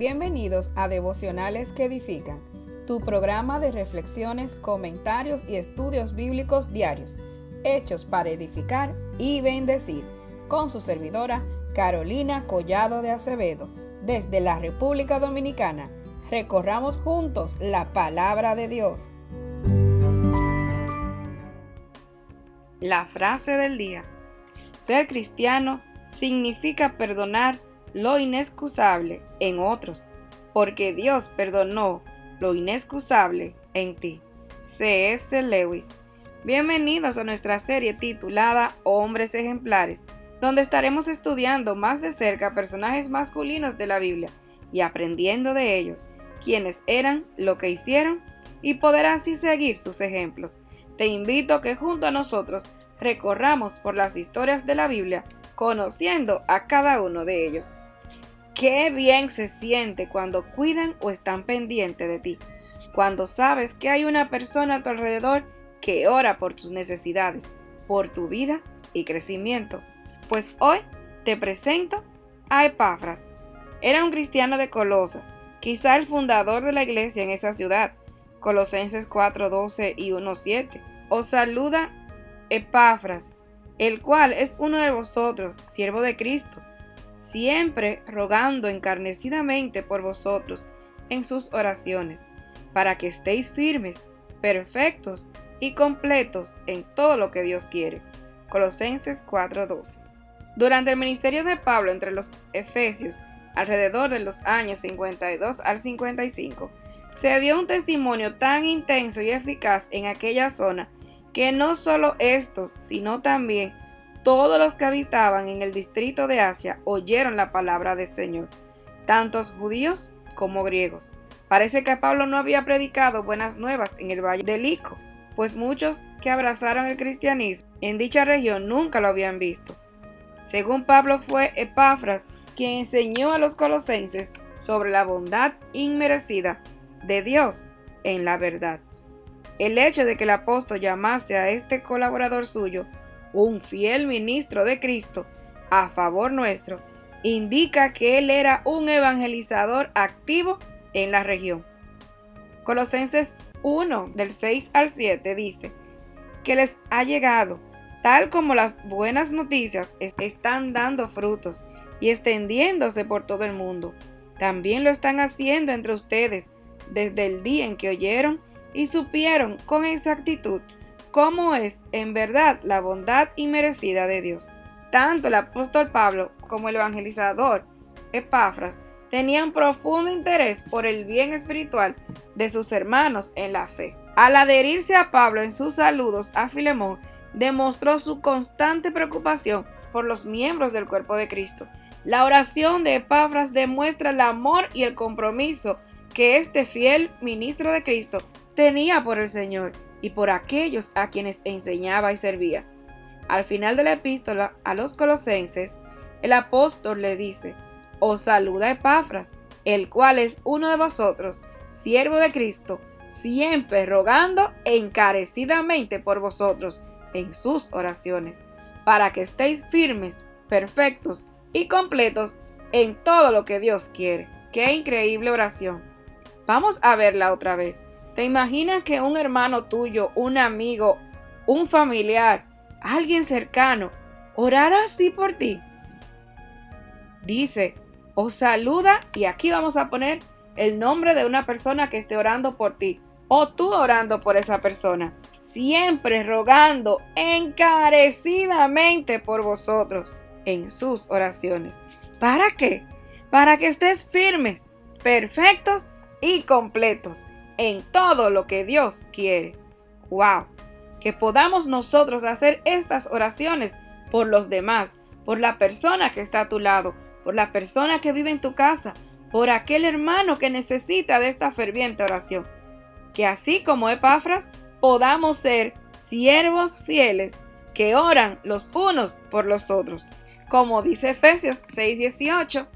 Bienvenidos a Devocionales que Edifican, tu programa de reflexiones, comentarios y estudios bíblicos diarios, hechos para edificar y bendecir, con su servidora Carolina Collado de Acevedo, desde la República Dominicana. Recorramos juntos la palabra de Dios. La frase del día. Ser cristiano significa perdonar lo inexcusable en otros, porque Dios perdonó lo inexcusable en ti. C.S. Lewis. Bienvenidos a nuestra serie titulada Hombres Ejemplares, donde estaremos estudiando más de cerca personajes masculinos de la Biblia y aprendiendo de ellos, quienes eran, lo que hicieron y poder así seguir sus ejemplos. Te invito a que junto a nosotros recorramos por las historias de la Biblia, conociendo a cada uno de ellos. Qué bien se siente cuando cuidan o están pendientes de ti, cuando sabes que hay una persona a tu alrededor que ora por tus necesidades, por tu vida y crecimiento. Pues hoy te presento a Epafras. Era un cristiano de Colosas, quizá el fundador de la iglesia en esa ciudad. Colosenses 4:12 y 1:7. Os saluda Epafras, el cual es uno de vosotros, siervo de Cristo siempre rogando encarnecidamente por vosotros en sus oraciones, para que estéis firmes, perfectos y completos en todo lo que Dios quiere. Colosenses 4:12. Durante el ministerio de Pablo entre los Efesios, alrededor de los años 52 al 55, se dio un testimonio tan intenso y eficaz en aquella zona que no solo estos, sino también todos los que habitaban en el distrito de Asia oyeron la palabra del Señor, tantos judíos como griegos. Parece que Pablo no había predicado buenas nuevas en el valle de Lico, pues muchos que abrazaron el cristianismo en dicha región nunca lo habían visto. Según Pablo fue Epafras quien enseñó a los colosenses sobre la bondad inmerecida de Dios en la verdad. El hecho de que el apóstol llamase a este colaborador suyo un fiel ministro de Cristo a favor nuestro, indica que él era un evangelizador activo en la región. Colosenses 1 del 6 al 7 dice que les ha llegado, tal como las buenas noticias están dando frutos y extendiéndose por todo el mundo. También lo están haciendo entre ustedes desde el día en que oyeron y supieron con exactitud cómo es en verdad la bondad inmerecida de Dios. Tanto el apóstol Pablo como el evangelizador Epafras tenían profundo interés por el bien espiritual de sus hermanos en la fe. Al adherirse a Pablo en sus saludos a Filemón, demostró su constante preocupación por los miembros del cuerpo de Cristo. La oración de Epafras demuestra el amor y el compromiso que este fiel ministro de Cristo tenía por el Señor y por aquellos a quienes enseñaba y servía. Al final de la epístola a los colosenses, el apóstol le dice, os saluda Epafras, el cual es uno de vosotros, siervo de Cristo, siempre rogando encarecidamente por vosotros en sus oraciones, para que estéis firmes, perfectos y completos en todo lo que Dios quiere. Qué increíble oración. Vamos a verla otra vez. ¿Te imaginas que un hermano tuyo, un amigo, un familiar, alguien cercano, orara así por ti? Dice, os saluda y aquí vamos a poner el nombre de una persona que esté orando por ti o tú orando por esa persona, siempre rogando encarecidamente por vosotros en sus oraciones. ¿Para qué? Para que estés firmes, perfectos y completos en todo lo que Dios quiere. ¡Wow! Que podamos nosotros hacer estas oraciones por los demás, por la persona que está a tu lado, por la persona que vive en tu casa, por aquel hermano que necesita de esta ferviente oración. Que así como Epafras, podamos ser siervos fieles que oran los unos por los otros. Como dice Efesios 6:18,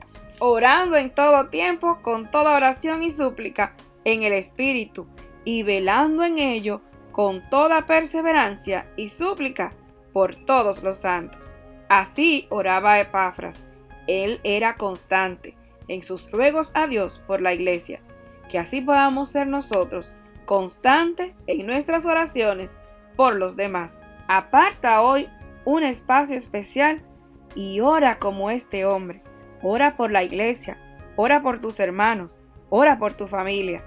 orando en todo tiempo, con toda oración y súplica, en el Espíritu y velando en ello con toda perseverancia y súplica por todos los santos. Así oraba Epafras. Él era constante, en sus ruegos a Dios por la iglesia, que así podamos ser nosotros constantes en nuestras oraciones por los demás. Aparta hoy un espacio especial y ora como este hombre. Ora por la iglesia, ora por tus hermanos, ora por tu familia,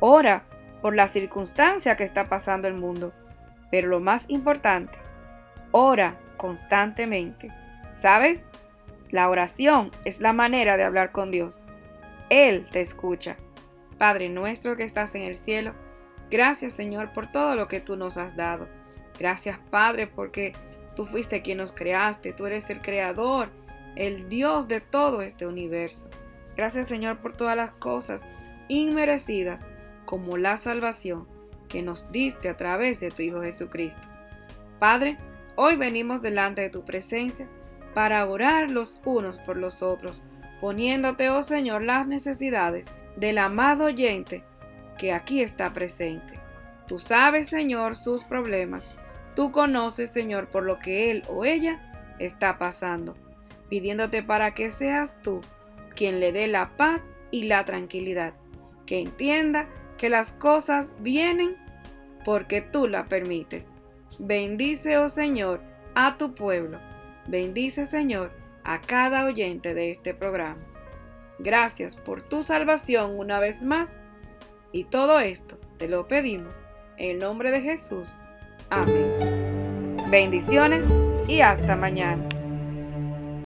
ora por la circunstancia que está pasando el mundo. Pero lo más importante, ora constantemente. ¿Sabes? La oración es la manera de hablar con Dios. Él te escucha. Padre nuestro que estás en el cielo, gracias Señor por todo lo que tú nos has dado. Gracias Padre porque tú fuiste quien nos creaste, tú eres el creador, el Dios de todo este universo. Gracias Señor por todas las cosas inmerecidas como la salvación que nos diste a través de tu Hijo Jesucristo. Padre, hoy venimos delante de tu presencia para orar los unos por los otros, poniéndote, oh Señor, las necesidades del amado oyente que aquí está presente. Tú sabes, Señor, sus problemas. Tú conoces, Señor, por lo que él o ella está pasando, pidiéndote para que seas tú quien le dé la paz y la tranquilidad, que entienda que las cosas vienen porque tú la permites. Bendice, oh Señor, a tu pueblo Bendice, Señor, a cada oyente de este programa. Gracias por tu salvación una vez más. Y todo esto te lo pedimos en el nombre de Jesús. Amén. Bendiciones y hasta mañana.